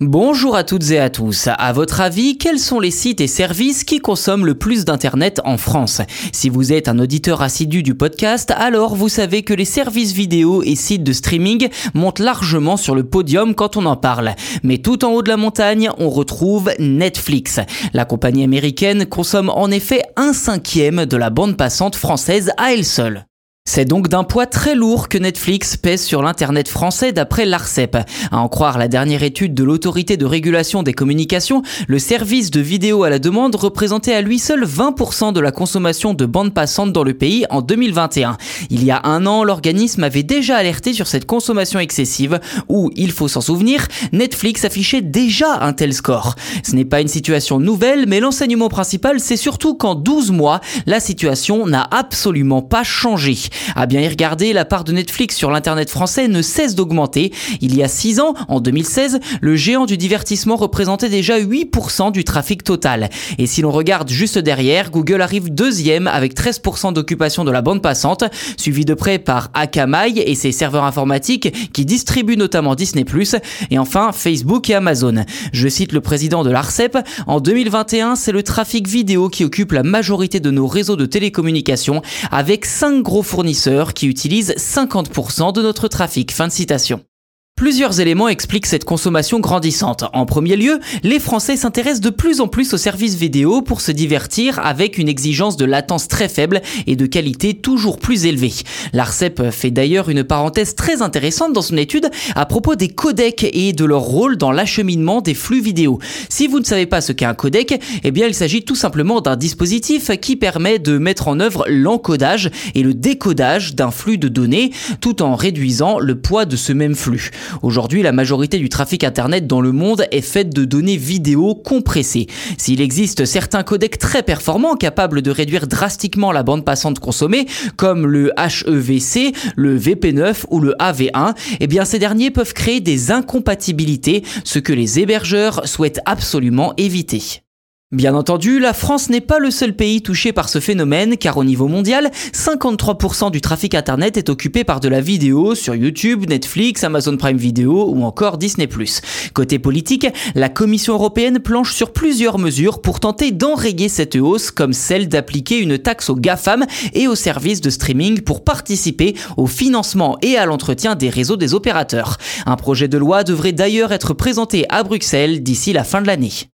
Bonjour à toutes et à tous. À votre avis, quels sont les sites et services qui consomment le plus d'Internet en France? Si vous êtes un auditeur assidu du podcast, alors vous savez que les services vidéo et sites de streaming montent largement sur le podium quand on en parle. Mais tout en haut de la montagne, on retrouve Netflix. La compagnie américaine consomme en effet un cinquième de la bande passante française à elle seule. C'est donc d'un poids très lourd que Netflix pèse sur l'Internet français d'après l'ARCEP. À en croire la dernière étude de l'autorité de régulation des communications, le service de vidéo à la demande représentait à lui seul 20% de la consommation de bandes passantes dans le pays en 2021. Il y a un an, l'organisme avait déjà alerté sur cette consommation excessive où, il faut s'en souvenir, Netflix affichait déjà un tel score. Ce n'est pas une situation nouvelle, mais l'enseignement principal, c'est surtout qu'en 12 mois, la situation n'a absolument pas changé. À bien y regarder, la part de Netflix sur l'internet français ne cesse d'augmenter. Il y a 6 ans, en 2016, le géant du divertissement représentait déjà 8% du trafic total. Et si l'on regarde juste derrière, Google arrive deuxième avec 13% d'occupation de la bande passante, suivi de près par Akamai et ses serveurs informatiques qui distribuent notamment Disney+, et enfin Facebook et Amazon. Je cite le président de l'ARCEP, en 2021, c'est le trafic vidéo qui occupe la majorité de nos réseaux de télécommunications avec 5 gros fournisseurs qui utilisent 50% de notre trafic. Fin de citation. Plusieurs éléments expliquent cette consommation grandissante. En premier lieu, les Français s'intéressent de plus en plus aux services vidéo pour se divertir avec une exigence de latence très faible et de qualité toujours plus élevée. L'ARCEP fait d'ailleurs une parenthèse très intéressante dans son étude à propos des codecs et de leur rôle dans l'acheminement des flux vidéo. Si vous ne savez pas ce qu'est un codec, eh bien il s'agit tout simplement d'un dispositif qui permet de mettre en œuvre l'encodage et le décodage d'un flux de données tout en réduisant le poids de ce même flux. Aujourd'hui, la majorité du trafic Internet dans le monde est faite de données vidéo compressées. S'il existe certains codecs très performants capables de réduire drastiquement la bande passante consommée, comme le HEVC, le VP9 ou le AV1, eh bien ces derniers peuvent créer des incompatibilités, ce que les hébergeurs souhaitent absolument éviter. Bien entendu, la France n'est pas le seul pays touché par ce phénomène car au niveau mondial, 53% du trafic internet est occupé par de la vidéo sur YouTube, Netflix, Amazon Prime Video ou encore Disney+. Côté politique, la Commission européenne planche sur plusieurs mesures pour tenter d'enrayer cette hausse comme celle d'appliquer une taxe aux GAFAM et aux services de streaming pour participer au financement et à l'entretien des réseaux des opérateurs. Un projet de loi devrait d'ailleurs être présenté à Bruxelles d'ici la fin de l'année.